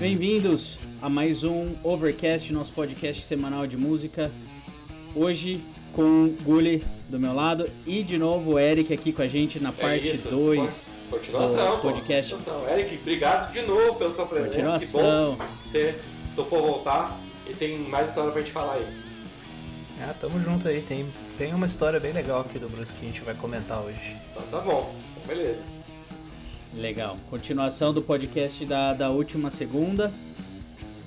Bem-vindos a mais um Overcast, nosso podcast semanal de música. Hoje com o Gulli do meu lado e de novo o Eric aqui com a gente na parte 2 Continuação, do podcast. Continuação. Eric, obrigado de novo pela sua presença. Continuação. Que bom que você topou voltar e tem mais história pra gente falar aí. Ah, tamo junto aí. Tem, tem uma história bem legal aqui do Bruce que a gente vai comentar hoje. Então tá bom, então, beleza. Legal. Continuação do podcast da, da última segunda.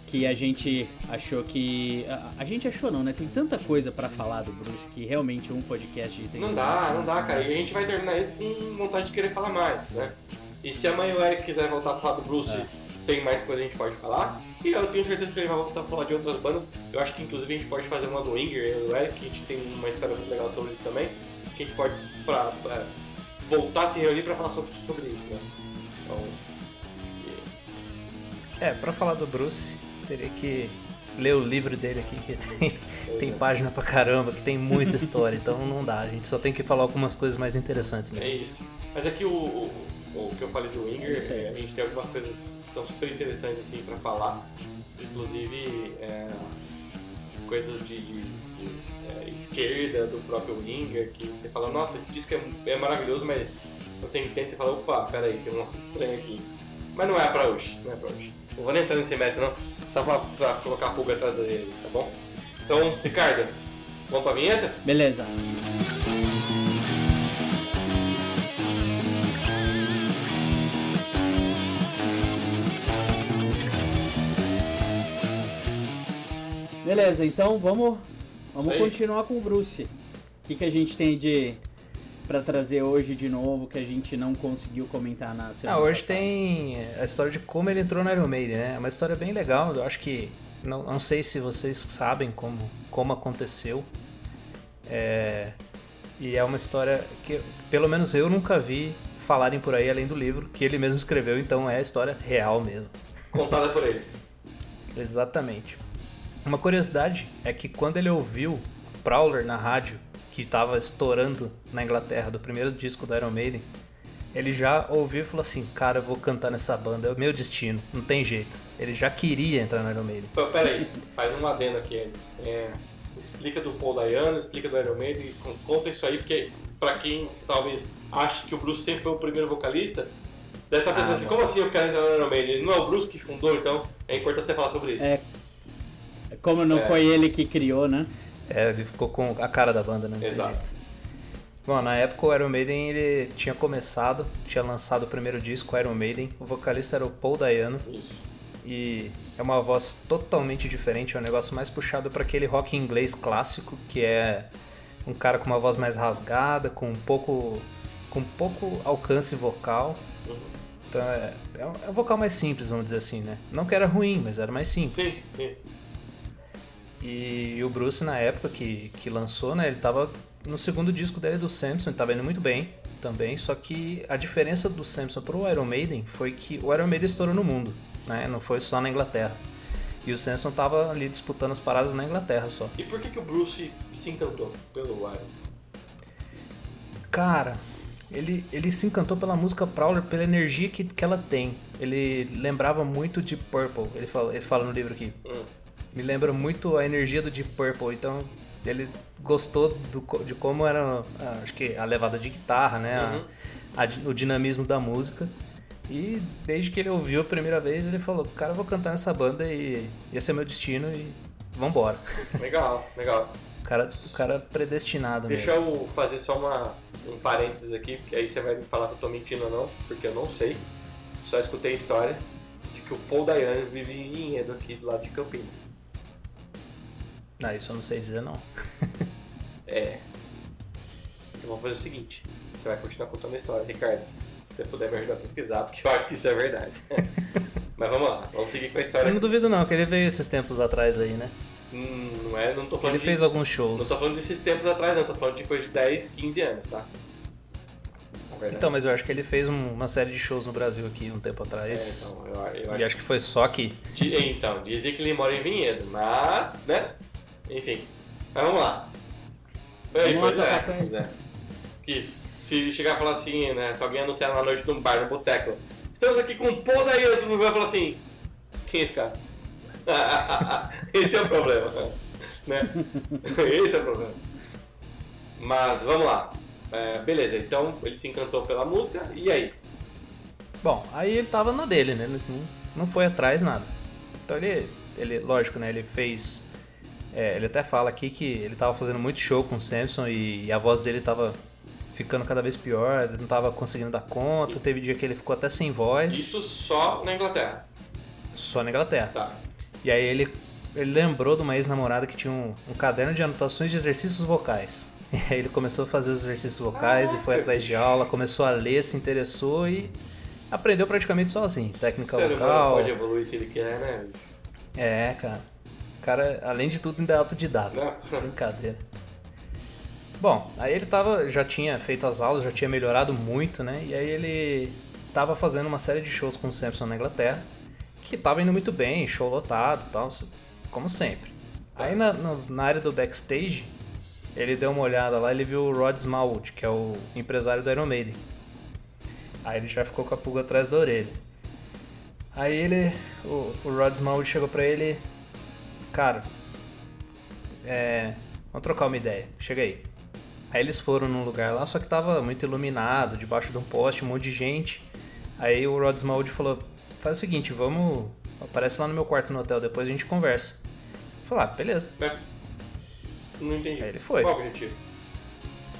Que a gente achou que. A, a gente achou não, né? Tem tanta coisa pra falar do Bruce que realmente um podcast tem. Não dá, não dá, cara. E a gente vai terminar isso com vontade de querer falar mais, né? E se amanhã o Eric quiser voltar a falar do Bruce, É. tem mais coisa que a gente pode falar. E eu tenho certeza que ele vai voltar a falar de outras bandas. Eu acho que inclusive a gente pode fazer uma do Inger e do Eric, que a gente tem uma história muito legal sobre isso também. Que a gente pode pra, pra voltar a se reunir pra falar sobre, sobre isso, né? Então. e- É, pra falar do Bruce, teria que ler o livro dele aqui, que tem, tem página pra caramba, que tem muita história, então não dá. A gente só tem que falar algumas coisas mais interessantes É mesmo. isso. Mas aqui o, o, o que eu falei do É Inger, isso aí. é, a gente tem algumas coisas que são super interessantes assim pra falar. Inclusive é, coisas de, de- de, é, esquerda do próprio Inger, que você fala, nossa, esse disco é, é maravilhoso, mas quando você entende, você fala, opa, peraí, tem uma coisa estranha aqui. Mas não é pra hoje, não é pra hoje. Não vou nem entrar nesse mérito não, só pra, pra colocar a pulga atrás dele, tá bom? Então, Ricardo, vamos pra vinheta? Beleza. Beleza, então vamos, vamos continuar com o Bruce. O que, que a gente tem de para trazer hoje de novo que a gente não conseguiu comentar na semana Ah, hoje passada? tem a história de como ele entrou no Iron Maiden, né? É uma história bem legal, eu acho que... Não, não sei se vocês sabem como, como aconteceu. É, e é uma história que, pelo menos eu nunca vi falarem por aí além do livro, que ele mesmo escreveu, então é a história real mesmo. Contada por ele. Exatamente. Uma curiosidade é que quando ele ouviu Prowler na rádio, que estava estourando na Inglaterra, do primeiro disco do Iron Maiden, ele já ouviu e falou assim: Cara, eu vou cantar nessa banda, é o meu destino, não tem jeito. Ele já queria entrar no Iron Maiden. Pô, Peraí, faz um adendo aqui. É, explica do Paul Dayano, explica do Iron Maiden, e con- conta isso aí, porque pra quem talvez ache que o Bruce sempre foi o primeiro vocalista, deve estar pensando Ah, assim, não. como assim eu quero entrar no Iron Maiden? Ele não é o Bruce que fundou, então é importante você falar sobre isso. É, como não É. foi ele que criou, né? É, ele ficou com a cara da banda, né? Exato. Bom, na época o Iron Maiden ele tinha começado, tinha lançado o primeiro disco, Iron Maiden. O vocalista era o Paul Dayano. Isso. E é uma voz totalmente diferente, é um negócio mais puxado para aquele rock inglês clássico, que é um cara com uma voz mais rasgada, com um pouco com pouco alcance vocal. Uhum. Então é, é um- é um vocal mais simples, vamos dizer assim, né? Não que era ruim, mas era mais simples. Sim, sim. E, o Bruce, na época que, que lançou, né, ele tava no segundo disco dele do Samson, ele tava indo muito bem também, só que a diferença do Samson pro Iron Maiden foi que o Iron Maiden estourou no mundo, né, não foi só na Inglaterra. E o Samson tava ali disputando as paradas na Inglaterra só. E por que, que o Bruce se encantou pelo Iron? Cara, ele, ele se encantou pela música Prowler, pela energia que, que ela tem. Ele lembrava muito de Purple, ele fala, ele fala no livro aqui. Hum. Me lembra muito a energia do Deep Purple, então ele gostou do de como era, ah, acho que a levada de guitarra, né, a- Uhum. a di- o dinamismo da música. E desde que ele ouviu a primeira vez, ele falou: "Cara, eu vou cantar nessa banda e esse é meu destino e vambora". Legal, legal. O cara, o cara predestinado Deixa mesmo. eu fazer só uma, um parênteses aqui, porque aí você vai me falar se eu tô mentindo ou não, porque eu não sei. Só escutei histórias de que o Paul Dayano vive em Enredo aqui do lado de Campinas. Ah, isso eu não sei dizer não. É. Eu vou fazer o seguinte: você vai continuar contando a história, Ricardo. Se você puder me ajudar a pesquisar, porque eu acho que isso é verdade. Mas vamos lá, vamos seguir com a Eu história. não duvido não, que ele veio esses tempos atrás aí, né? Hum, não é, não tô falando Ele de, fez alguns Não shows. tô falando desses tempos atrás, não, tô falando de coisa de 10, 15 anos, tá? Então, mas eu acho que ele fez um- uma série de shows no Brasil aqui um tempo É, atrás. então, eu, eu E acho acho que foi só aqui. Então, dizem que ele mora em Vinhedo, mas, né? Enfim. Mas vamos lá. Vamos pois é, pois é. Que se chegar e falar assim, né? Se alguém anunciar na noite num bar, no boteco, estamos aqui com o Paul Daí, todo mundo vai falar assim, Quem é esse cara? esse é o problema. Né? Esse é o problema. Mas vamos lá. É, beleza, então ele se encantou pela música, e aí? Bom, aí ele tava na dele, né? Ele não, não foi atrás nada. Então ele, ele lógico, né? Ele fez. É, ele até fala aqui que ele tava fazendo muito show com o Samson e, e a voz dele tava ficando cada vez pior, ele não tava conseguindo dar conta. Teve dia que ele ficou até sem voz. Isso só na Inglaterra. Só na Inglaterra. Tá. E aí ele, ele lembrou de uma ex-namorada que tinha um, um caderno de anotações de exercícios vocais. E aí ele começou a fazer os exercícios vocais e foi atrás de aula, começou a ler, se interessou e aprendeu praticamente sozinho. Técnica O ser humano vocal. pode evoluir se ele quer, né? É, cara. Cara, além de tudo, ainda é autodidata. Não. Brincadeira. Bom, aí ele tava, já tinha feito as aulas, já tinha melhorado muito, né? E aí ele tava fazendo uma série de shows com o Samson na Inglaterra, que tava indo muito bem, show lotado e tal, como sempre. Aí na, na área do backstage, ele deu uma olhada lá, ele viu o Rod Smallwood, que é o empresário do Iron Maiden. Aí ele já ficou com a pulga atrás da orelha. Aí ele, o, o Rod Smallwood chegou pra ele, cara, é, vamos trocar uma ideia, chega aí. Aí eles foram num lugar lá, só que tava muito iluminado, debaixo de um poste, um monte de gente. Aí o Rod Smallwood falou, faz o seguinte, vamos, aparece lá no meu quarto no hotel, depois a gente conversa. Eu falei, ah, beleza. Mas Não entendi. Aí ele foi. Qual o objetivo?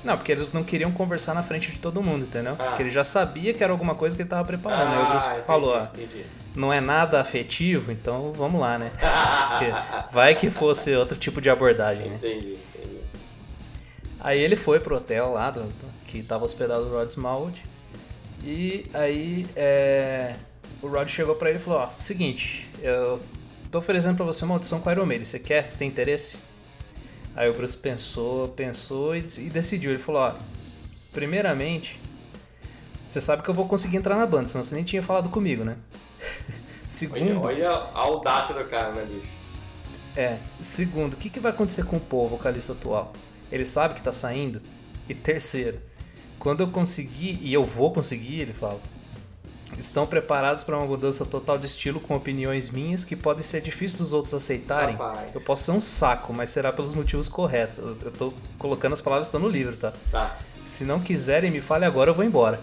Não, porque eles não queriam conversar na frente de todo mundo, entendeu? Ah. Porque ele já sabia que era alguma coisa que ele tava preparando. Aí o Bruce entendi, falou, ó, entendi. não é nada afetivo, então vamos lá, né? Porque vai que fosse outro tipo de abordagem, né? Entendi, entendi. Aí ele foi pro hotel lá, do, do- que tava hospedado o Rod Smallwood. E aí é, o Rod chegou pra ele e falou, ó, seguinte, eu tô oferecendo pra você uma audição com a Iron Maiden, você quer? Você tem interesse? Aí o Bruce pensou, pensou e, e decidiu. Ele falou, ó, primeiramente, você sabe que eu vou conseguir entrar na banda, senão você nem tinha falado comigo, né? Olha, Segundo, olha a audácia do cara, né, bicho? é, segundo, o que, que vai acontecer com o Paul, vocalista atual? Ele sabe que tá saindo? E terceiro, quando eu conseguir, e eu vou conseguir, ele fala, estão preparados para uma mudança total de estilo com opiniões minhas que podem ser difíceis dos outros aceitarem? Rapaz. Eu posso ser um saco, mas será pelos motivos corretos. Eu, eu tô colocando as palavras que estão no livro, tá? Tá. Se não quiserem, me fale agora, eu vou embora.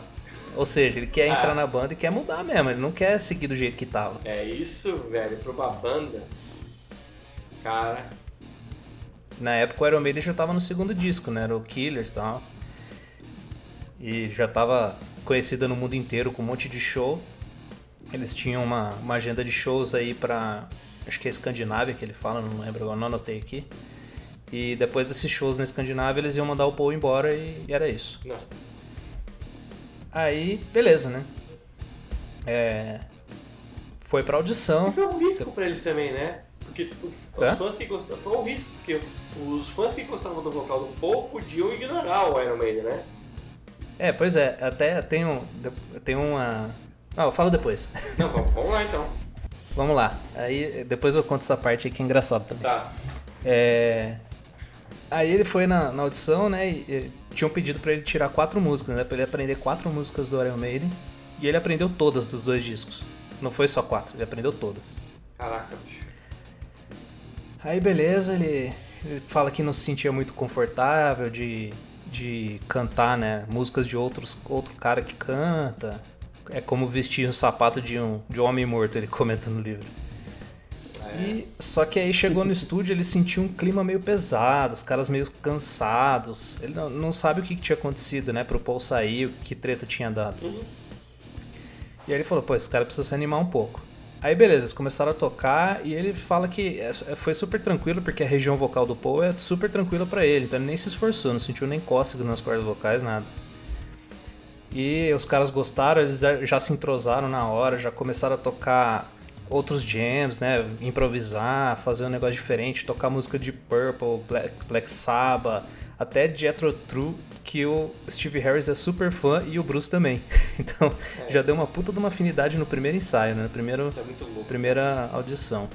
Ou seja, ele quer Ah. entrar na banda e quer mudar mesmo, ele não quer seguir do jeito que tava. É isso, velho, pra uma banda. Cara, Na época o Iron Maiden já tava no segundo disco, né? Era o Killers e tal. E já tava conhecida no mundo inteiro com um monte de show. Eles tinham uma, uma agenda de shows aí pra. Acho que é Escandinávia que ele fala, não lembro agora, não anotei aqui. E depois desses shows na Escandinávia eles iam mandar o Paul embora e, e era isso. nossa. Aí, beleza, né? É, Foi pra audição. E foi um risco pra eles também, né? Porque os, os fãs que gostavam. Foi um risco, porque os fãs que gostavam do vocal do Paul podiam ignorar o Iron Maiden, né? É, pois é, até tem um. Tem uma. Ah, eu falo depois. Não, vamos, lá então. Vamos lá. Aí depois eu conto essa parte aí que é engraçado também. Tá. É... Aí ele foi na, na audição, né? E, e tinham pedido pra ele tirar quatro músicas, né? Pra ele aprender quatro músicas do Iron Maiden. E ele aprendeu todas dos dois discos. Não foi só quatro, ele aprendeu todas. Caraca, bicho. Aí beleza, ele, ele fala que não se sentia muito confortável de, de cantar, né? Músicas de outros, outro cara que canta. É como vestir um sapato de um, de um homem morto, ele comenta no livro. E, só que aí chegou no estúdio, ele sentiu um clima meio pesado, os caras meio cansados. Ele não, não sabe o que, que tinha acontecido, né? Pro Paul sair, o que treta tinha dado. Uhum. E aí ele falou, pô, esse cara precisa se animar um pouco. Aí beleza, eles começaram a tocar e ele fala que é- é- foi super tranquilo, porque a região vocal do Paul é super tranquila pra ele, então ele nem se esforçou, não sentiu nem cócega nas cordas vocais, nada. E os caras gostaram, eles já se entrosaram na hora, já começaram a tocar outros jams, né? Improvisar, fazer um negócio diferente, tocar música de Purple, Black, Black Sabbath, até Jethro Tull, que o Steve Harris é super fã e o Bruce também. Então É. já deu uma puta de uma afinidade no primeiro ensaio, né? Primeiro, Isso é muito louco. primeira audição.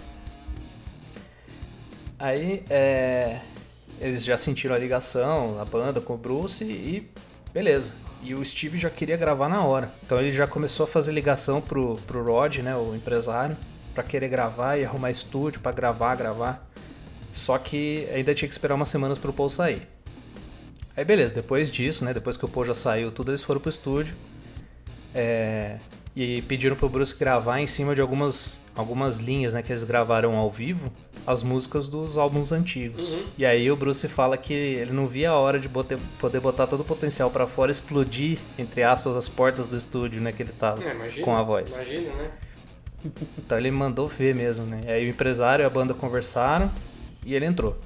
Aí é, eles já sentiram a ligação, a banda com o Bruce e beleza. E o Steve já queria gravar na hora. Então ele já começou a fazer ligação pro, pro Rod, né, o empresário, para querer gravar e arrumar estúdio para gravar, gravar. Só que ainda tinha que esperar umas semanas para o Paul sair. Aí beleza, depois disso, né, depois que o Paul já saiu, tudo eles foram pro estúdio. É, e pediram pro Bruce gravar em cima de algumas, algumas linhas, né, que eles gravaram ao vivo, as músicas dos álbuns antigos. Uhum. E aí o Bruce fala que ele não via a hora de boter, poder botar todo o potencial para fora, explodir, entre aspas, as portas do estúdio, né, que ele tava É, imagina, com a voz. Imagina, né? Então ele mandou ver mesmo, né? Aí o empresário e a banda conversaram e ele entrou.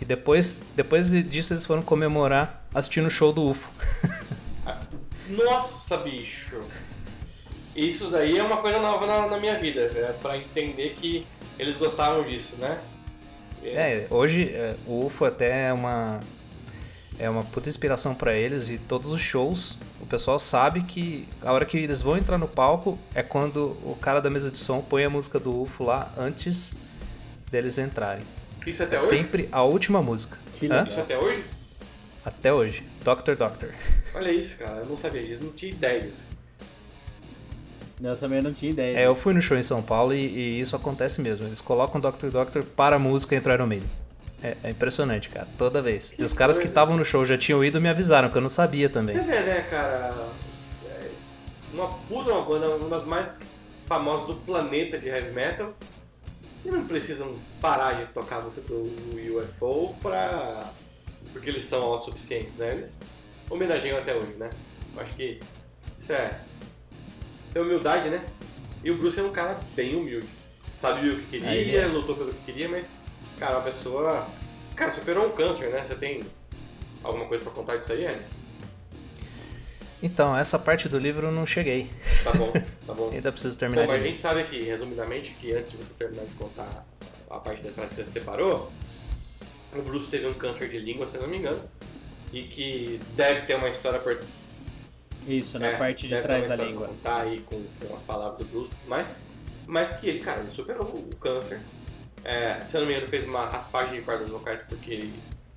E depois, depois disso eles foram comemorar assistindo o show do UFO. Nossa, bicho! Isso daí é uma coisa nova na, na minha vida, é pra entender que eles gostavam disso, né? É, hoje é, o UFO até é uma é uma puta inspiração pra eles e todos os shows, o pessoal sabe que a hora que eles vão entrar no palco é quando o cara da mesa de som põe a música do UFO lá antes deles entrarem. Isso até É hoje? sempre a última música. Que Hã? legal. Isso até hoje? Até hoje. Doctor Doctor. Olha isso, cara, eu não sabia disso, não tinha ideia disso. Eu também não tinha ideia. É, eu fui no show em São Paulo e, e isso acontece mesmo. Eles colocam Doctor Doctor para a música e entra o Iron Maiden. É, é impressionante, cara, toda vez. Que e os caras que coisa. estavam no show já tinham ido e me avisaram, que eu não sabia também. Você vê, né, cara? é, Uma puta uma banda, uma das mais famosas do planeta de heavy metal. E não precisam parar de tocar a música do UFO pra. porque eles são autossuficientes, né? Eles homenageiam até hoje, né? Eu acho que isso é. Isso é humildade, né? E o Bruce é um cara bem humilde. Sabia o que queria, Aí é. lutou pelo que queria, mas, cara, uma pessoa. Cara, superou um câncer, né? Você tem alguma coisa pra contar disso aí, Hélio? Então, essa parte do livro eu não cheguei. Tá bom, tá bom. Ainda preciso Bom, terminar mas a de gente sabe aqui, resumidamente, que antes de você terminar de contar a parte da história que você separou, o Bruce teve um câncer de língua, se eu não me engano, e que deve ter uma história por Isso, na é, parte de trás da língua. contar aí com, com as palavras do Bruce mais, mas que ele, cara, ele superou o câncer. É, se eu não me engano, fez uma raspagem de cordas vocais porque ele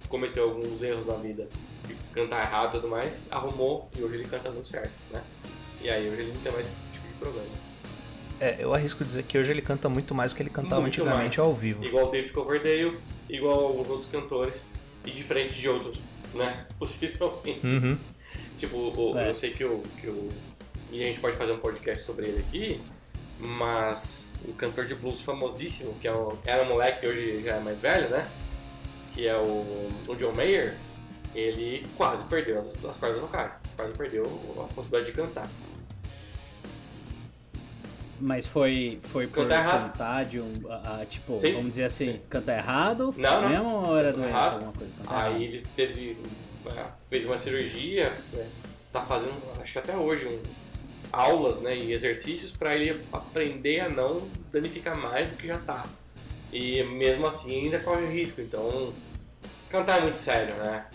cometeu alguns erros na vida de cantar errado e tudo mais, arrumou e hoje ele canta muito certo, né? E aí hoje ele não tem mais esse tipo de problema. É, eu arrisco dizer que hoje ele canta muito mais do que ele cantava Muito antigamente mais. ao vivo. Igual o David Coverdale, igual alguns outros cantores, e diferente de outros, né? Possivelmente. Uhum. Tipo, o- É. eu sei que o, que o. E a gente pode fazer um podcast sobre ele aqui, mas o cantor de blues famosíssimo, que é o, era um moleque hoje já é mais velho, né? Que é o, o John Mayer, ele quase perdeu as, as cordas vocais. Quase perdeu a possibilidade de cantar. Mas foi, foi por Cantar errado. cantar de um. a- a, tipo, Sim, vamos dizer assim, sim. cantar errado? Não, não. Mesmo ou era doença, Errado. alguma coisa? Cantar Aí errado. ele teve. É, fez uma cirurgia, é, tá fazendo, acho que até hoje, um, aulas né, e exercícios para ele aprender a não danificar mais do que já tá. E mesmo assim ainda corre risco, então cantar é muito sério, né?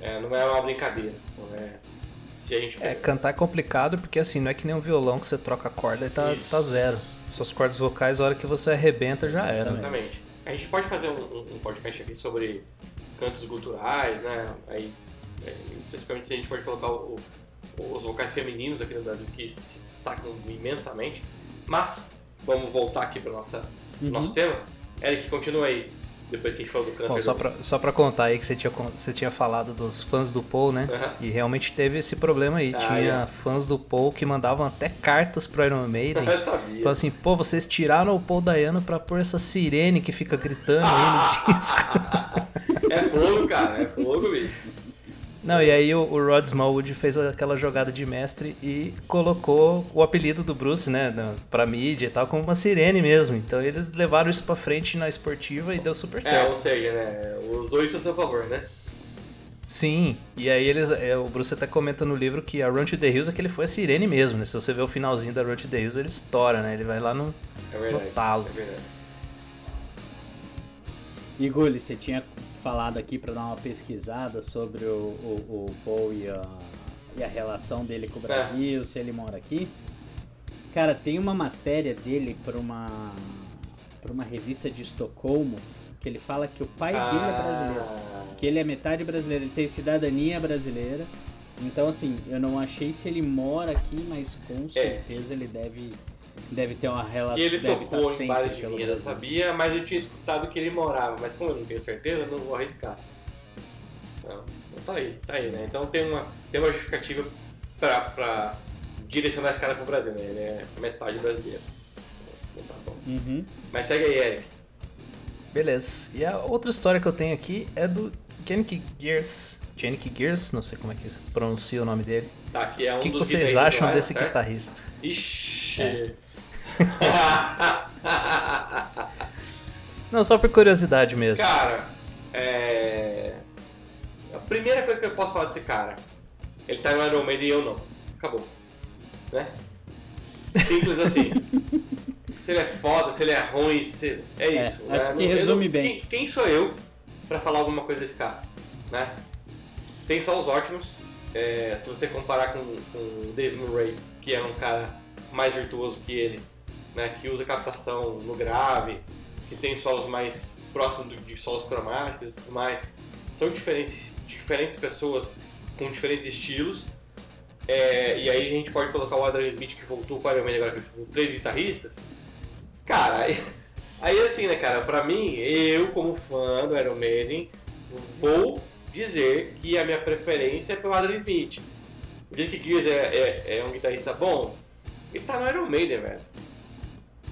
É, não é uma brincadeira. É, se a gente É, cantar é complicado porque assim, não é que nem um violão que você troca a corda e tá, Isso. tá zero. Suas cordas vocais, a hora que você arrebenta, já era. Exatamente. Exatamente. A gente pode fazer um, um- um podcast aqui sobre cantos guturais, né? Aí, é, especificamente, a gente pode colocar o- o- os vocais femininos aqui no Brasil que se destacam imensamente. Mas, vamos voltar aqui para o Uhum. nosso tema. Eric, continua aí. Depois que a gente falou do câncer. Bom, só do- pra, só pra contar aí que você tinha, você tinha falado dos fãs do Paul, né? Aham. E realmente teve esse problema aí. Ah, Tinha é. fãs do Paul que mandavam até cartas pro Iron Maiden. Eu sabia. Falaram assim, pô, vocês tiraram o Paul Dayano pra pôr essa sirene que fica gritando aí no disco. É fogo, cara. É fogo, bicho. Não, e aí o, o Rod Smallwood fez aquela jogada de mestre e colocou o apelido do Bruce, né, pra mídia e tal, como uma sirene mesmo. Então eles levaram isso pra frente na esportiva e deu super É, certo. ou seja, né? Usou isso a seu favor, né? Sim, e aí eles. é, o Bruce até comenta no livro que a Run to the Hills é que ele foi a sirene mesmo, né? Se você ver o finalzinho da Run to the Hills, ele estoura, né? Ele vai lá no. É verdade. No talo. É verdade. E Gulli, você tinha falado aqui pra dar uma pesquisada sobre o, o, o Paul e a, e a relação dele É. com o Brasil, se ele mora aqui. Cara, tem uma matéria dele pra uma, pra uma revista de Estocolmo que ele fala que o pai dele é brasileiro. Ah, Que ele é metade brasileiro, ele tem cidadania brasileira. Então, assim, eu não achei se ele mora aqui, mas É. com certeza ele deve Deve ter uma relação. E ele deve tocou tá em bares de vinhas, eu sabia, mas eu tinha escutado que ele morava. Mas como eu não tenho certeza, eu não vou arriscar. Não, então tá aí, tá aí, né? Então tem uma, tem uma justificativa pra, pra direcionar esse cara pro Brasil, né? Ele é metade brasileiro. Então tá bom. Uhum. Mas segue aí, Eric. Beleza. E a outra história que eu tenho aqui é do Kenny Gears. Jenny Gears, não sei como é que se pronuncia o nome dele. Tá, aqui é um O que, que vocês acham do desse certo? guitarrista? Ixi. É. Não, só por curiosidade mesmo. cara, é... A primeira coisa que eu posso falar desse cara, ele tá no Iron Maiden e eu não. Acabou. Né? Simples assim. se ele é foda, se ele é ruim, se... é isso. né? acho que eu resume bem. Quem, quem sou eu pra falar alguma coisa desse cara? Né? Tem só os ótimos. É, se você comparar com, com o Dave Murray, que é um cara mais virtuoso que ele, né, que usa captação no grave, que tem solos mais próximos de solos cromáticos e tudo mais. São diferentes, diferentes pessoas com diferentes estilos. É, e aí a gente pode colocar o Adrian Smith que voltou com o Iron Maiden agora com três guitarristas. Cara, aí, aí assim, né, cara, pra mim, eu como fã do Iron Maiden, vou dizer que a minha preferência é pelo Adrian Smith. O Jake Gears é, é, é um guitarrista bom, ele tá no Iron Maiden, velho.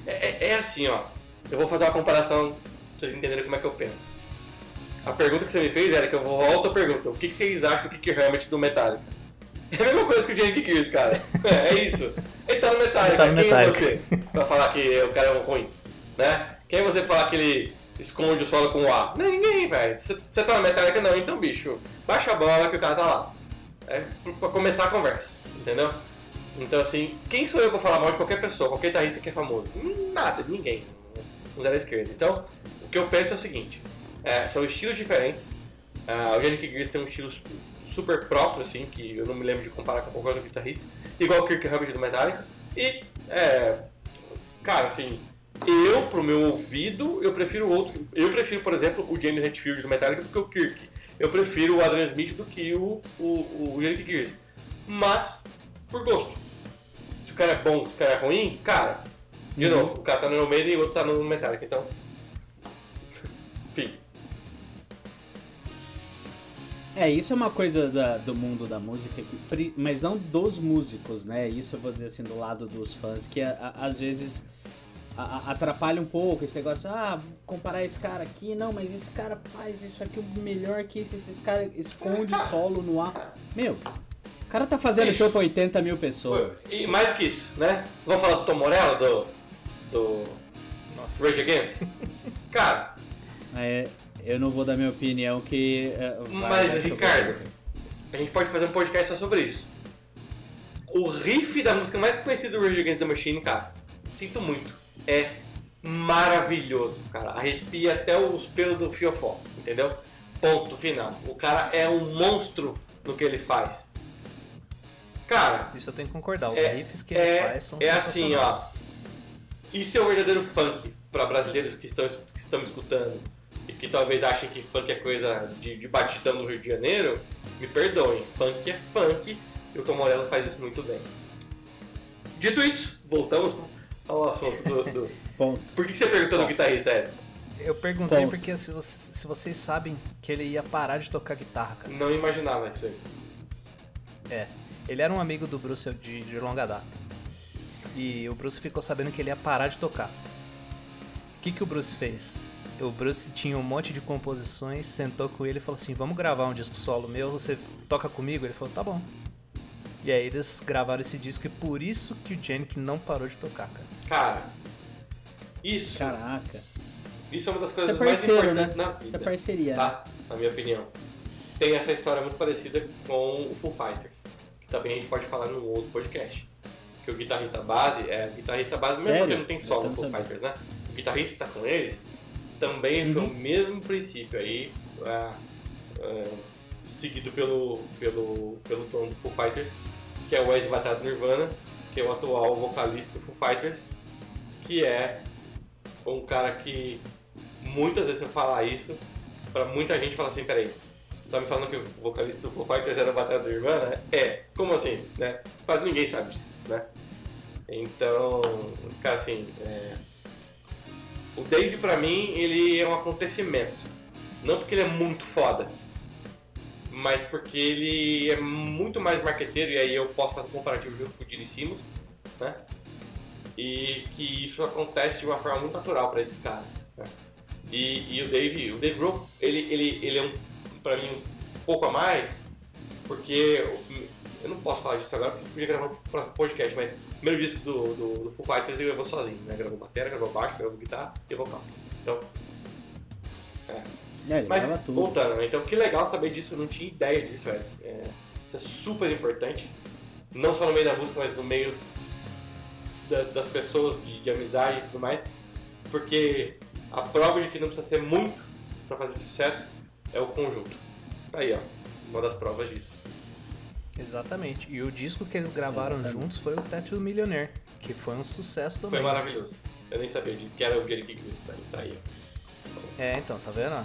É, é, é assim, ó. Eu vou fazer uma comparação pra vocês entenderem como é que eu penso. A pergunta que você me fez era que eu vou volta a pergunta. O que, que vocês acham do Kick Hammett do Metallica? É a mesma coisa que o Jake Gears, cara. É, é isso. Ele tá no Metallica. Tá no Quem Metallica. é você pra falar que o cara é um ruim? Né? Quem é você pra falar que ele esconde o solo com o A? Não é ninguém, velho. Você tá no Metallica? Não, então, bicho, baixa a bola que o cara tá lá. É pra começar a conversa, entendeu? Então, assim, quem sou eu pra falar mal de qualquer pessoa, qualquer guitarrista que é famoso? Hum, Nada, ninguém. Um zero à esquerda. Então, o que eu penso é o seguinte: é, são estilos diferentes. Ah, o Yannick Gears tem um estilo su- super próprio, assim, que eu não me lembro de comparar com qualquer outro guitarrista, igual o Kirk Hammett do Metallica. E, é, cara, assim, eu, pro meu ouvido, eu prefiro outro. Eu prefiro, por exemplo, o James Hetfield do Metallica do que o Kirk. Eu prefiro o Adrian Smith do que o, o, o Yannick Gears. Mas, por gosto. O cara é bom, se o cara é ruim, cara, de Uhum. novo, o cara tá no Maiden e o outro tá no Metallica, então. Enfim. É, isso é uma coisa da- do mundo da música, que, mas não dos músicos, né? Isso eu vou dizer assim, do lado dos fãs, que a- a- às vezes a- atrapalha um pouco esse negócio, ah, comparar esse cara aqui, não, mas esse cara faz isso aqui melhor que esse, esses caras esconde solo no ar. Meu, cara tá fazendo Isso. show pra 80 mil pessoas. E mais do que isso, né? Vamos falar do Tom Morello, do, do Nossa. Rage Against? Cara, É, eu não vou dar minha opinião que. é, Mas, Ricardo, a gente pode fazer um podcast só sobre isso. O riff da música mais conhecida do Rage Against the Machine, cara, sinto muito. É maravilhoso, cara. Arrepia até os pelos do fiofó, entendeu? Ponto final. O cara é um monstro no que ele faz. Cara, Isso eu tenho que concordar. Os É- riffs que é- ele faz são é assim, sensacionais. ó. Isso é o verdadeiro funk para brasileiros que estão, que estão escutando e que talvez achem que funk é coisa de, de batidão no Rio de Janeiro. Me perdoem, funk é funk e o Tom Morello faz isso muito bem. Dito isso, voltamos ao assunto do. do- Ponto. Por que você perguntou do guitarrista, Ed? Eu perguntei Ponto. porque se, você- se vocês sabem que ele ia parar de tocar guitarra, cara. Não imaginava isso aí. É. Ele era um amigo do Bruce de, de longa data. E o Bruce ficou sabendo que ele ia parar de tocar. O que, que o Bruce fez? O Bruce tinha um monte de composições, sentou com ele e falou assim: Vamos gravar um disco solo meu, você toca comigo? Ele falou: Tá bom. E aí eles gravaram esse disco e por isso que o Janik não parou de tocar, cara. Cara, isso, Caraca. isso é uma das coisas é mais né? importantes na Isso é vida. parceria. né? tá? Na minha opinião. Tem essa história muito parecida com o Foo Fighters, também a gente pode falar num outro podcast. Que o guitarrista base é o guitarrista base, mesmo Sério? porque não tem solo no Foo. Fighters, né? O guitarrista que tá com eles também foi Uhum. o mesmo princípio aí, é, é, seguido pelo, pelo, pelo dono do Foo Fighters, que é o Wes Batata Nirvana, que é o atual vocalista do Foo Fighters, que é um cara que muitas vezes eu falar isso, pra muita gente fala assim, peraí, você tá me falando que o vocalista do Foo Fighters era o Batata Nirvana? É, como assim, né? Quase ninguém sabe disso, né? Então, cara, assim, é... o Dave pra mim, ele é um acontecimento. Não porque ele é muito foda, mas porque ele é muito mais marqueteiro, e aí eu posso fazer um comparativo junto com o Gene Simmons, né? E que isso acontece de uma forma muito natural para esses caras. Né? E, e, o Dave, o Dave Grohl, ele, ele, ele é um, pra mim um pouco a mais, porque eu não posso falar disso agora porque podia gravar um podcast, mas o primeiro disco do, do, do Foo Fighters ele gravou sozinho, né? Gravou bateria, gravou baixo, gravou guitarra e vocal. Então. É. É, mas, voltando, então que legal saber disso, eu não tinha ideia disso, velho. É, isso é super importante. Não só no meio da música, mas no meio das, das pessoas, de, de amizade e tudo mais. Porque a prova de que não precisa ser muito para fazer sucesso é o conjunto. Tá aí, ó. Uma das provas disso. Exatamente. E o disco que eles gravaram Exatamente. juntos foi o Tattoo Millionaire, que foi um sucesso também. Foi maravilhoso. Eu nem sabia de que era o Jerry King tá, tá aí. É, então, tá vendo?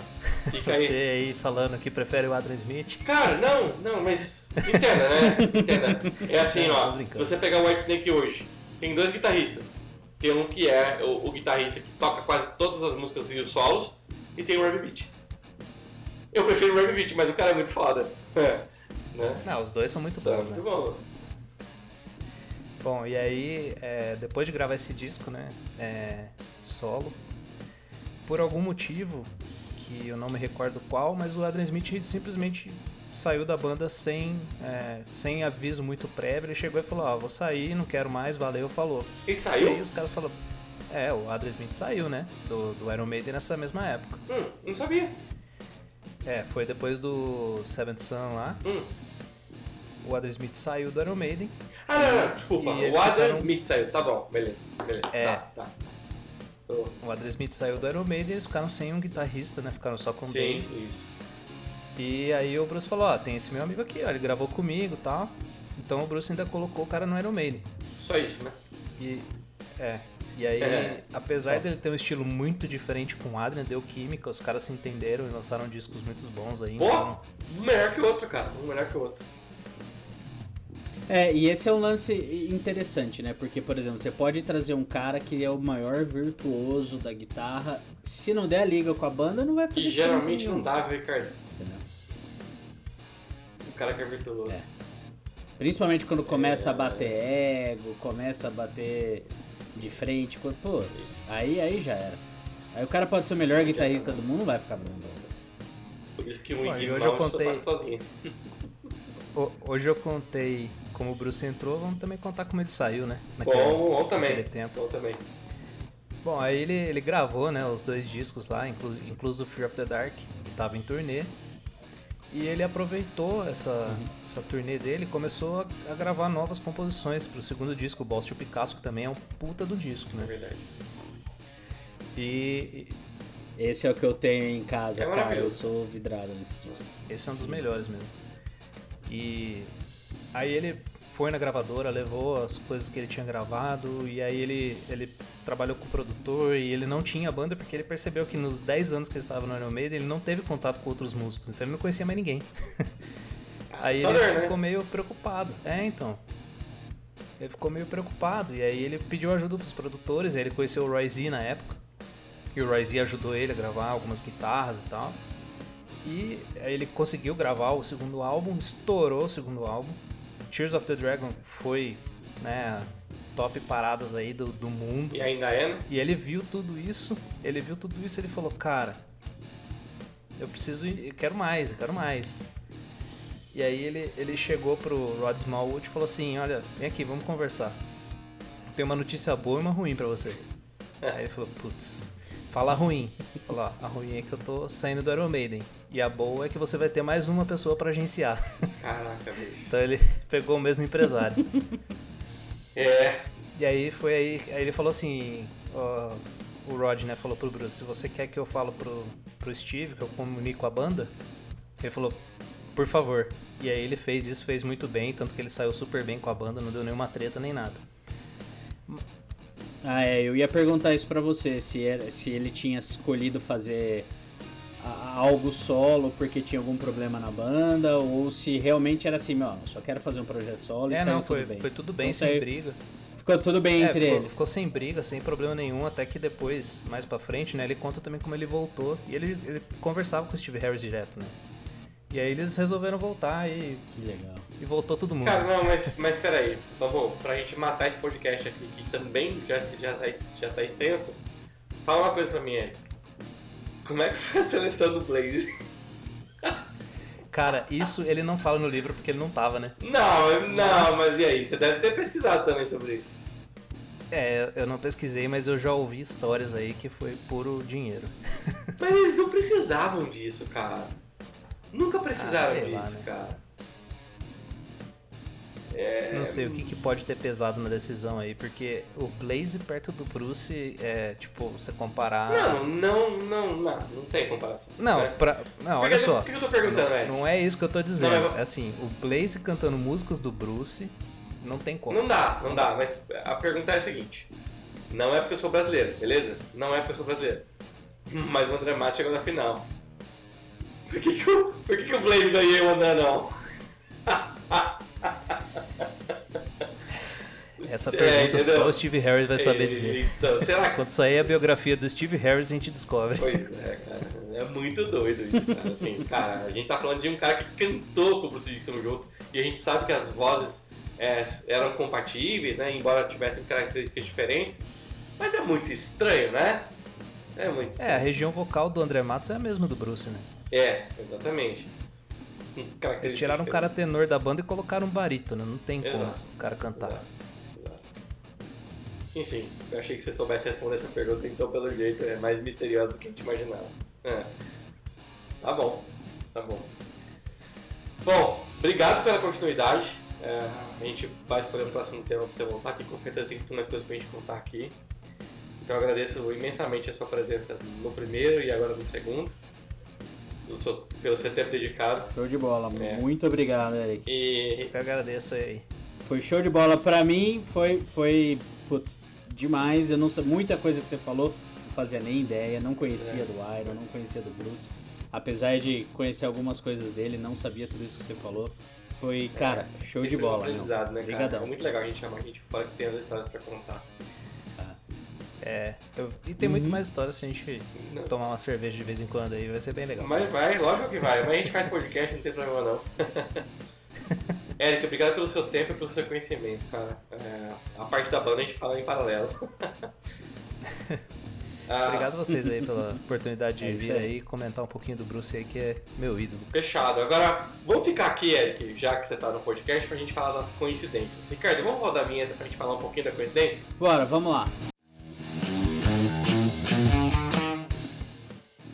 Fica Você aí. aí falando que prefere o Adrian Smith. Cara, não, não, mas entenda, né? Entenda. É assim, ó. Se você pegar o White Snake hoje, tem dois guitarristas. Tem um que é o, o, guitarrista que toca quase todas as músicas e os solos, e tem o Remy Beat. Eu prefiro o Remy Beat, mas o cara é muito foda. É. Né? Não, os dois são muito bons, são muito né? bons. Bom, e aí, é, depois de gravar esse disco, né, é, solo, por algum motivo, que eu não me recordo qual, mas o Adrian Smith simplesmente saiu da banda sem, é, sem aviso muito prévio. Ele chegou e falou: Ó, oh, vou sair, não quero mais, valeu, falou. Ele saiu? E aí os caras falaram: É, o Adrian Smith saiu, né? Do, do Iron Maiden nessa mesma época. Hum, não sabia. É, foi depois do Seventh Sun lá. Hum o Adam Smith saiu do Iron Maiden. Ah, não, não, desculpa. O Adam ficaram... Smith saiu, tá bom, beleza, beleza. É. Tá, tá. O Adam Smith saiu do Iron Maiden e eles ficaram sem um guitarrista, né? Ficaram só com o Sim, Dave. isso. E aí o Bruce falou, ó, tem esse meu amigo aqui, ó, ele gravou comigo e tal. Então o Bruce ainda colocou o cara no Iron Maiden. Só isso, né? E, é, e aí, é. apesar é. dele ter um estilo muito diferente com o Adrian, deu química, os caras se entenderam e lançaram discos muito bons aí. Pô, então... um melhor que o outro, cara. Um melhor que o outro. É, e esse é um lance interessante, né? Porque, por exemplo, você pode trazer um cara que é o maior virtuoso da guitarra. Se não der a liga com a banda, não vai fazer E geralmente não dá, viu, Ricardo? Entendeu? O cara que é virtuoso. É. Principalmente quando começa é... a bater ego, começa a bater de frente. Pô, aí, aí já era. Aí o cara pode ser o melhor guitarrista do mundo, não vai ficar bom. Por isso que o Iggy hoje eu contei sozinho. Hoje eu contei como o Bruce entrou, vamos também contar como ele saiu, né? Naquele, bom, bom também. Tempo. Bom também. Bom, aí ele, ele gravou né, os dois discos lá, inclu, incluso Fear of the Dark, que estava em turnê. E ele aproveitou essa, uhum. essa turnê dele e começou a, a, gravar novas composições para o segundo disco, o Boss to Picasso, que também é um puta do disco, né? É verdade. E, esse é o que eu tenho em casa, é cara. Eu sou vidrado nesse disco. Esse é um dos melhores mesmo. E Aí ele foi na gravadora, levou as coisas que ele tinha gravado e aí ele, ele trabalhou com o produtor e ele não tinha banda porque ele percebeu que nos 10 anos que ele estava no Iron Maiden ele não teve contato com outros músicos, então ele não conhecia mais ninguém. aí ele né? ficou meio preocupado. É, então. Ele ficou meio preocupado e aí ele pediu ajuda dos produtores, aí ele conheceu o Roy Z na época. E o Roy Z ajudou ele a gravar algumas guitarras e tal. E aí ele conseguiu gravar o segundo álbum, estourou o segundo álbum. Tears of the Dragon foi, né, top paradas aí do, do mundo. E ainda é, né? E ele viu tudo isso, ele viu tudo isso e ele falou, cara, eu preciso, eu quero mais, eu quero mais. E aí ele, ele chegou pro Rod Smallwood e falou assim, olha, vem aqui, vamos conversar. Tem uma notícia boa e uma ruim para você. Aí ele falou, putz, fala ruim. Falou, ó, a ruim é que eu tô saindo do Iron Maiden. E a boa é que você vai ter mais uma pessoa para agenciar. Caraca, bicho. Então ele pegou o mesmo empresário. é. E aí foi aí, aí ele falou assim, ó, o Rod, né, falou pro Bruce, se você quer que eu falo pro, pro Steve, que eu comunico a banda, ele falou, por favor. E aí ele fez isso, fez muito bem, tanto que ele saiu super bem com a banda, não deu nenhuma treta nem nada. Ah, é, eu ia perguntar isso pra você, se, era, se ele tinha escolhido fazer algo solo porque tinha algum problema na banda ou se realmente era assim, ó, só quero fazer um projeto solo é, e não, foi, tudo bem. foi tudo bem, então, sem briga. ficou tudo bem É, entre ficou, eles. ficou sem briga, sem problema nenhum, até que depois, mais pra frente, né, ele conta também como ele voltou. E ele, ele conversava com o Steve Harris direto, né? E aí eles resolveram voltar e, Que legal. e voltou todo mundo. Cara, não, mas, mas peraí. Vamos, pra gente matar esse podcast aqui, que também já, já, já tá extenso, fala uma coisa pra mim aí. Como é que foi a seleção do Blaze? Cara, isso ele não fala no livro porque ele não tava, né? Não, não, Mas- mas e aí? Você deve ter pesquisado também sobre isso. É, eu não pesquisei, mas eu já ouvi histórias aí que foi puro dinheiro. Mas eles não precisavam disso, cara. Nunca precisaram Ah, sei lá, disso, né? cara. É, Não sei o que, que pode ter pesado na decisão aí, porque o Blaze perto do Bruce é, tipo, você comparar. Não, não, não, não, não tem comparação. Não, né? pra... não Por olha só. Por que eu tô perguntando, velho? Não é isso que eu tô dizendo. Não, mas- É assim, o Blaze cantando músicas do Bruce não tem como. Não dá, não dá, mas a pergunta é a seguinte. Não é porque eu sou brasileiro, beleza? Não é porque eu sou brasileiro. Mas o André Matos chegou na final. Por que, que, o, por que, que o Blaze ganhou e o André não? Essa É, pergunta entendeu? só o Steve Harris vai saber dizer. Então, será que... Quando sair a biografia do Steve Harris, a gente descobre. Pois é, cara. É muito doido isso, cara. Assim, cara, a gente tá falando de um cara que cantou com o Bruce Dixon junto e a gente sabe que as vozes é, eram compatíveis, né? Embora tivessem características diferentes. Mas é muito estranho, né? É muito É, a estranho. região vocal do André Matos é a mesma do Bruce, né? É, exatamente. Eles tiraram o cara tenor da banda e colocaram um barítono. Não tem como Exato. o cara cantar. Exato, exato. Enfim, eu achei que você soubesse responder essa pergunta, então pelo jeito é mais misteriosa do que a gente imaginava. É. Tá bom, tá bom. Bom, obrigado pela continuidade. É, a gente vai escolher o próximo tema pra você voltar aqui, com certeza tem muito mais coisas pra gente contar aqui. Então eu agradeço imensamente a sua presença no primeiro e agora no segundo. Pelo seu, pelo seu tempo dedicado. Show de bola. É. Muito obrigado, Eric. E Eu que agradeço aí. Foi show de bola. Pra mim, foi, foi putz, demais. Eu não sei muita coisa que você falou, não fazia nem ideia. Não conhecia É. do Iron, não conhecia do Bruce. Apesar de conhecer algumas coisas dele, não sabia tudo isso que você falou. Foi, cara, show de um bola. aprendizado, né, cara? Obrigadão. É muito legal a gente chamar gente fora que tem as histórias pra contar. É, eu- e tem muito Uhum. mais histórias se a gente Não. tomar uma cerveja de vez em quando aí, vai ser bem legal. Mas vai, lógico que vai. Mas a gente faz podcast, não tem problema não. Érica, obrigado pelo seu tempo e pelo seu conhecimento, cara. É, a parte da banda a gente fala em paralelo. Ah, Obrigado a vocês aí pela oportunidade É de vir aí. aí e comentar um pouquinho do Bruce aí, que é meu ídolo. Fechado. Agora, vamos ficar aqui, Eric, já que você tá no podcast, pra gente falar das coincidências. Ricardo, vamos rodar a vinheta pra gente falar um pouquinho da coincidência? Bora, vamos lá.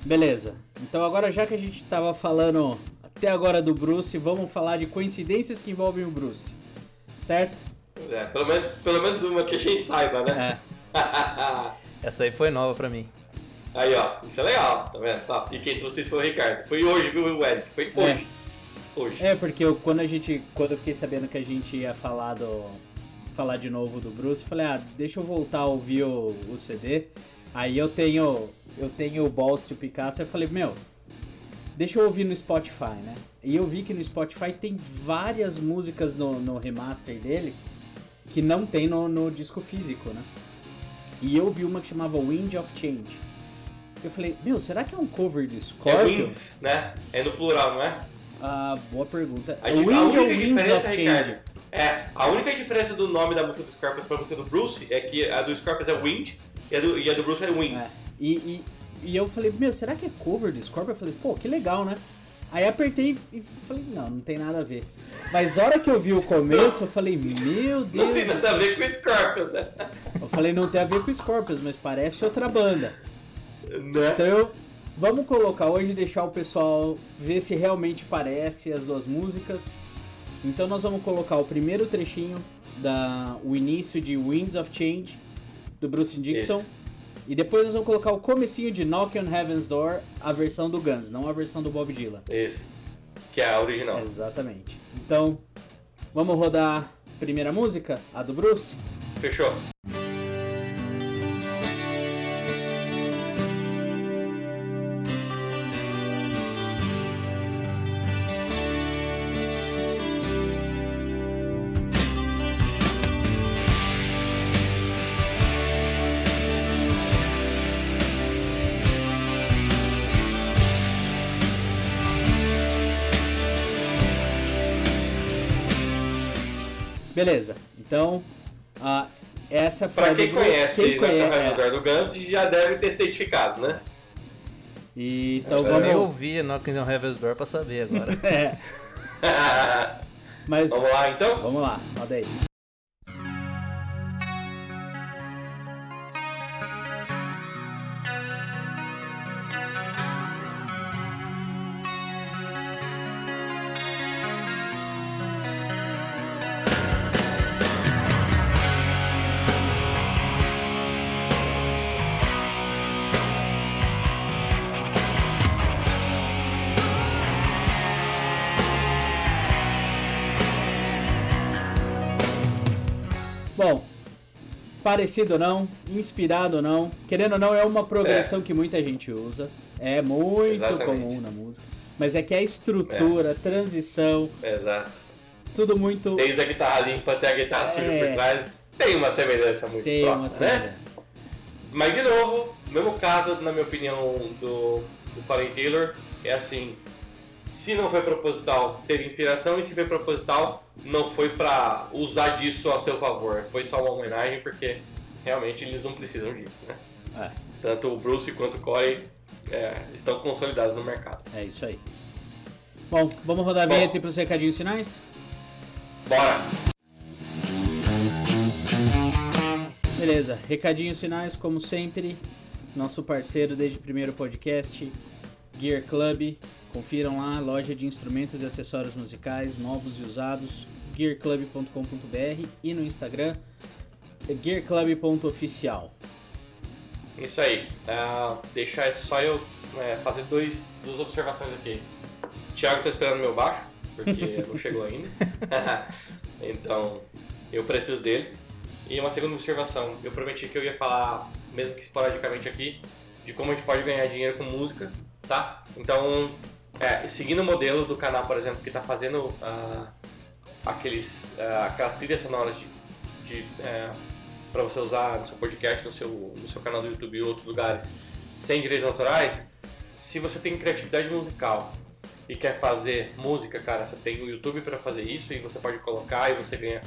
Beleza. Então agora já que a gente tava falando até agora do Bruce, vamos falar de coincidências que envolvem o Bruce. Certo? Pois é, pelo menos, pelo menos uma que a gente saiba, né? É. Essa aí foi nova pra mim. Aí, ó, isso é legal, tá vendo só? E quem trouxe isso foi o Ricardo. Foi hoje, viu, Eric? Foi hoje. Hoje. É, porque eu, quando a gente. Quando eu fiquei sabendo que a gente ia falar do. falar de novo do Bruce, eu falei, ah, deixa eu voltar a ouvir o, o CD. Aí eu tenho. Eu tenho o Balls to Picasso, eu falei, meu, deixa eu ouvir no Spotify, né? E eu vi que no Spotify tem várias músicas no, no remaster dele que não tem no, no disco físico, né? E eu vi uma que chamava Wind of Change. Eu falei, meu, será que é um cover de É Scorpion? Winds, né? É no plural, não é? Ah, boa pergunta. A, a Wind ou única diferença, Ricardo, é, a única diferença do nome da música do Scorpions pra música do Bruce é que a do Scorpions é Wind e a do, e a do Bruce é Winds. É. E, e, e eu falei, meu, será que é cover do Scorpion? Eu falei, pô, que legal, né? Aí apertei e falei, não, não tem nada a ver. Mas a hora que eu vi o começo, eu falei, meu Deus. Não tem nada a ver com Scorpions, né? Eu falei, não tem a ver com Scorpions, mas parece outra banda. né? Então eu, vamos colocar hoje, deixar o pessoal ver se realmente parece as duas músicas. Então nós vamos colocar o primeiro trechinho da o início de Winds of Change do Bruce Dixon. Isso. E depois nós vamos colocar o comecinho de Knock on Heaven's Door, a versão do Guns, não a versão do Bob Dylan. Isso. Que é a original. Exatamente. Então, vamos rodar a primeira música, a do Bruce? Fechou. Beleza, então uh, essa foi Pra quem conhece quem on conhece, é. Do Guns já deve ter se identificado, né? E, então Eu nem vamos. ouvi Knocking on Heaven's Door pra saber agora. É, mas Vamos lá então? vamos lá, roda aí. Parecido ou não, inspirado ou não, querendo ou não, é uma progressão que muita gente usa. É muito Exatamente. comum na música. Mas é que a estrutura, a transição, Exato. tudo muito. Desde a guitarra limpa até a guitarra suja É. por trás, tem uma semelhança muito Tem uma próxima, né? semelhança. Mas de novo, mesmo caso, na minha opinião, do, do Corey Taylor, é assim, se não foi proposital, teve inspiração, e se foi proposital, não foi pra usar disso a seu favor. Foi só uma homenagem, porque realmente eles não precisam disso, né? É, Tanto o Bruce quanto o Corey é, estão consolidados no mercado. é isso aí. Bom, vamos rodar a Bom. vinheta e pros recadinhos finais? Bora! Beleza, recadinhos finais, como sempre, nosso parceiro desde o primeiro podcast, Gear Club. Confiram lá, loja de instrumentos e acessórios musicais, novos e usados, gearclub.com.br e no Instagram, gearclub.oficial. Isso aí. Ah, deixa só eu é, fazer dois, duas observações aqui. Thiago tá esperando meu baixo, porque não chegou ainda. então, eu preciso dele. E uma segunda observação. Eu prometi que eu ia falar, mesmo que esporadicamente aqui, de como a gente pode ganhar dinheiro com música, tá? Então, é, seguindo o modelo do canal, por exemplo, que tá fazendo ah, aqueles, ah, aquelas trilhas sonoras de, de é, para você usar no seu podcast, no seu, no seu canal do YouTube e outros lugares sem direitos autorais, se você tem criatividade musical e quer fazer música, cara, você tem o YouTube para fazer isso e você pode colocar e você ganha.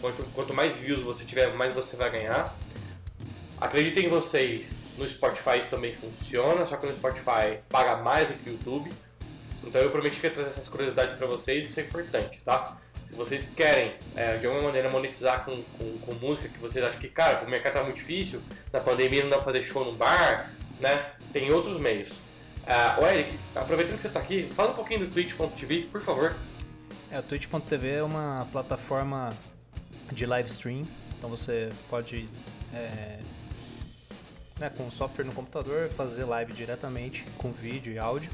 Quanto, quanto mais views você tiver, mais você vai ganhar. Acreditem em vocês, no Spotify isso também funciona, só que no Spotify paga mais do que o YouTube. Então eu prometi que ia trazer essas curiosidades para vocês, isso é importante, tá? Se vocês querem, é, de alguma maneira, monetizar com, com, com música que vocês acham que, cara, o mercado tá muito difícil, na pandemia não dá pra fazer show no bar, né? Tem outros meios. Ah, ô Eric, aproveitando que você tá aqui, fala um pouquinho do Twitch.tv, por favor. É, o Twitch.tv é uma plataforma de live stream, então você pode, é, né, com o software no computador, fazer live diretamente com vídeo e áudio.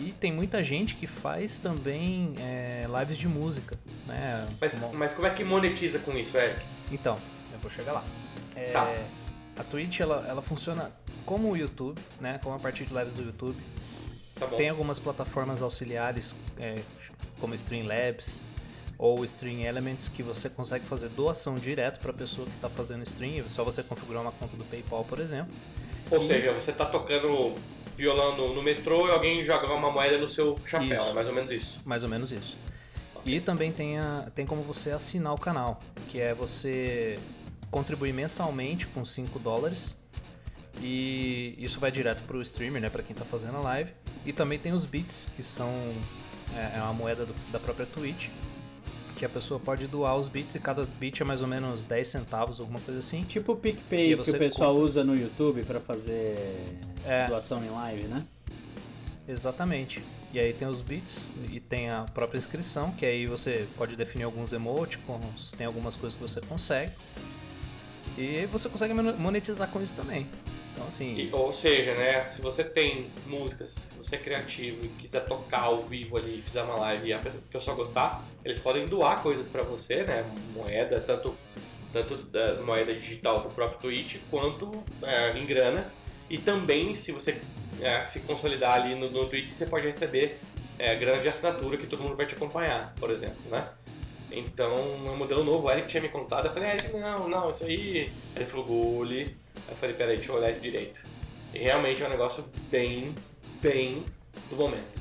E tem muita gente que faz também é, lives de música, né? Mas, como- mas como é que monetiza com isso, Eric? Então, eu vou chegar lá. É, Tá. A Twitch ela, ela funciona como o YouTube, né? Como a partir de lives do YouTube. Tá. Tem algumas plataformas auxiliares, é, como Streamlabs ou Stream Elements, que você consegue fazer doação direto para a pessoa que está fazendo stream. É só você configurar uma conta do PayPal, por exemplo. Ou seja, você tá tocando violão no, no metrô e alguém joga uma moeda no seu chapéu, Isso. é mais ou menos isso. Mais ou menos isso. E também tem, a- tem como você assinar o canal, que é você contribuir mensalmente com 5 dólares. E isso vai direto para o streamer, né, para quem está fazendo a live. E também tem os bits, que são é, é uma moeda do- da própria Twitch, que a pessoa pode doar os bits e cada bit é mais ou menos 10 centavos, alguma coisa assim. Tipo o PicPay que o pessoal compra. usa no YouTube pra fazer É. doação em live, né? Exatamente. E aí tem os bits e tem a própria inscrição, que aí você pode definir alguns emoticons, tem algumas coisas que você consegue. E você consegue monetizar com isso também. Então assim, E- ou seja, né, se você tem músicas, você é criativo e quiser tocar ao vivo ali, fizer uma live e a pe- pessoa gostar, eles podem doar coisas pra você, né, moeda, tanto, tanto da moeda digital do próprio Twitch, quanto é, em grana. E também, se você é, se consolidar ali no, no Twitch, você pode receber é, grana de assinatura que todo mundo vai te acompanhar, por exemplo, né? Então, é um modelo novo. O Eric tinha me contado. Eu falei, Eric, não, não, isso. Aí Ele falou, Gole. Aí eu falei, peraí, deixa eu olhar isso direito. E realmente é um negócio bem, bem do momento.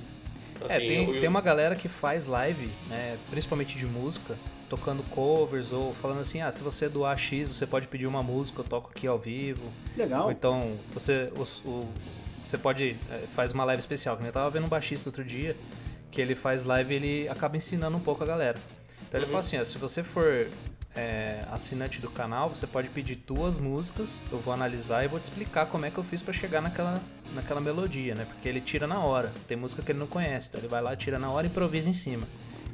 Então, é, tem, o- tem uma galera que faz live, né, principalmente de música, tocando covers ou falando assim, ah, se você doar X, você pode pedir uma música, eu toco aqui ao vivo. Legal. Ou então você, o, o, você pode é, faz uma live especial. Eu tava vendo um baixista outro dia que ele faz live e ele acaba ensinando um pouco a galera. Então ele Uhum. fala assim, ó, se você for é, assinante do canal, você pode pedir duas músicas, eu vou analisar e vou te explicar como é que eu fiz pra chegar naquela, naquela melodia, né? Porque ele tira na hora. Tem música que ele não conhece, então ele vai lá, tira na hora e improvisa em cima.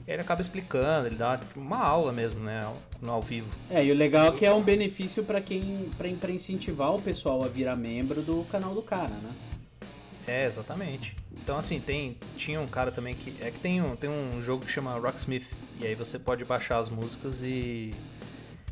Ele acaba explicando, ele dá tipo, uma aula mesmo, né? No ao vivo. É, e o legal é que é um benefício pra quem. Pra incentivar o pessoal a virar membro do canal do cara, né? É, exatamente. Então, assim, tem, tinha um cara também que. É que tem um, tem um jogo que chama Rocksmith. E aí você pode baixar as músicas e.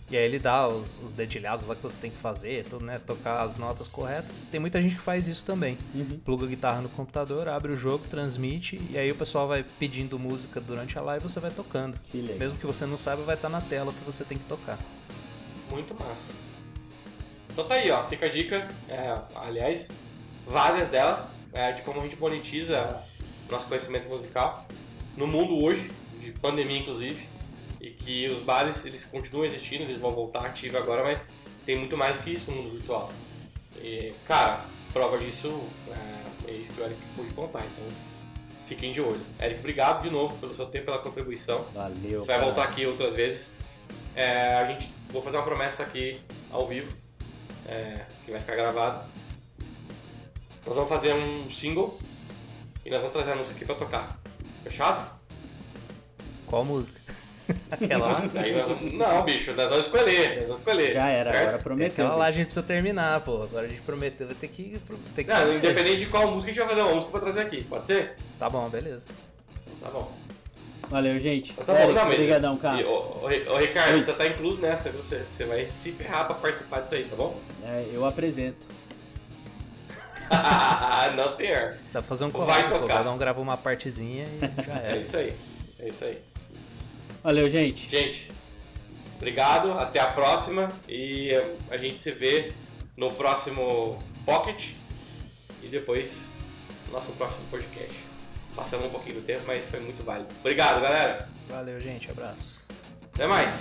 E aí ele dá os, os dedilhados lá que você tem que fazer, tudo, né? Tocar as notas corretas. Tem muita gente que faz isso também. Uhum. Pluga a guitarra no computador, abre o jogo, transmite, e aí o pessoal vai pedindo música durante a live e você vai tocando. Que legal. Mesmo que você não saiba, vai estar na tela o que você tem que tocar. Muito massa. Então tá aí, ó. Fica a dica. é, aliás, várias delas é, de como a gente monetiza nosso conhecimento musical no mundo hoje, de pandemia inclusive, e que os bares eles continuam existindo, eles vão voltar ativos agora, mas tem muito mais do que isso no mundo virtual. E, cara, prova disso é, é isso que o Eric pôde contar, então fiquem de olho. Eric, obrigado de novo pelo seu tempo, pela contribuição. Valeu. Você vai cara. voltar aqui outras vezes. É, a gente vou fazer uma promessa aqui ao vivo, é, que vai ficar gravado. Nós vamos fazer um single e nós vamos trazer a música aqui pra tocar. Fechado? Qual música? Aquela lá. Ah, daí nós vamos... Não, bicho, nós vamos escolher. Nós vamos escolher. Já era, certo? agora prometeu. aquela lá a gente precisa terminar, pô. Agora a gente prometeu, vai ter que, ter que Não, independente de qual música, a gente vai fazer uma música pra trazer aqui. Pode ser? Tá bom, beleza. Tá bom. Valeu, gente. Então tá bom. Não, Obrigadão, cara. E, ô, ô, Ri- ô, Ricardo, Oi. você tá incluso nessa, viu? Você, você vai se ferrar pra participar disso aí, tá bom? É, eu apresento. Não, senhor. Dá pra fazer um Vai collab, tocar. Cada um grava uma partezinha e já É era. isso aí. É isso aí. Valeu, gente. Gente, obrigado, até a próxima e a gente se vê no próximo Pocket e depois no nosso próximo podcast. Passamos um pouquinho do tempo, mas foi muito válido. Obrigado, galera. Valeu, gente. Abraço. Até mais.